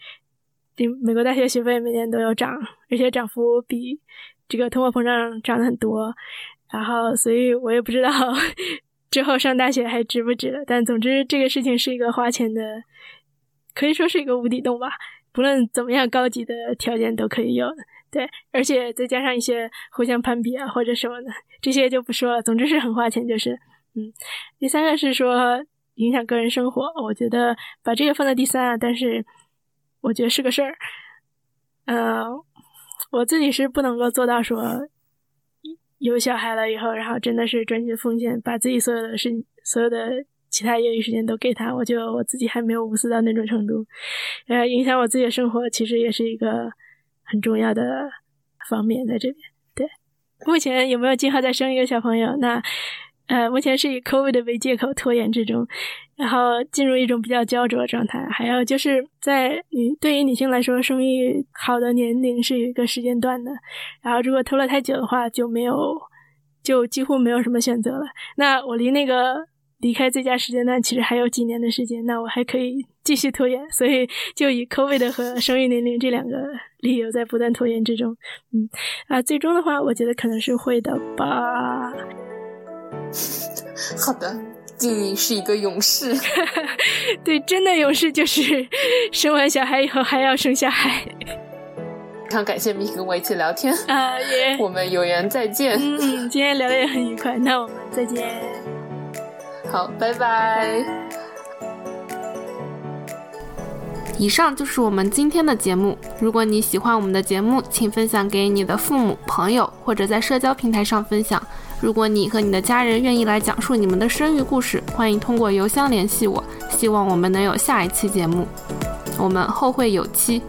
美国大学学费每年都有涨，而且涨幅比这个通货膨胀涨的很多，然后所以我也不知道 *laughs* 之后上大学还值不值了，但总之这个事情是一个花钱的，可以说是一个无底洞吧，不论怎么样高级的条件都可以有的。对，而且再加上一些互相攀比啊，或者什么的，这些就不说了。总之是很花钱，就是，嗯。第三个是说影响个人生活，我觉得把这个放在第三啊，但是我觉得是个事儿。呃，我自己是不能够做到说有小孩了以后，然后真的是专心奉献，把自己所有的事、所有的其他业余时间都给他。我觉得我自己还没有无私到那种程度，呃，影响我自己的生活，其实也是一个。很重要的方面在这边。对，目前有没有计划再生一个小朋友？那呃，目前是以 COVID 为借口拖延之中，然后进入一种比较焦灼的状态。还有就是在女对于女性来说，生育好的年龄是有一个时间段的。然后如果拖了太久的话，就没有，就几乎没有什么选择了。那我离那个离开最佳时间段其实还有几年的时间，那我还可以继续拖延，所以就以 COVID 和生育年龄这两个理由在不断拖延之中。嗯啊，最终的话，我觉得可能是会的吧。好的，静怡是一个勇士。*laughs* 对，真的勇士就是生完小孩以后还要生小孩。非常感谢米跟我一起聊天啊，也我们有缘再见。嗯，今天聊的也很愉快，那我们再见。好，拜拜。以上就是我们今天的节目。如果你喜欢我们的节目，请分享给你的父母、朋友，或者在社交平台上分享。如果你和你的家人愿意来讲述你们的生育故事，欢迎通过邮箱联系我。希望我们能有下一期节目。我们后会有期。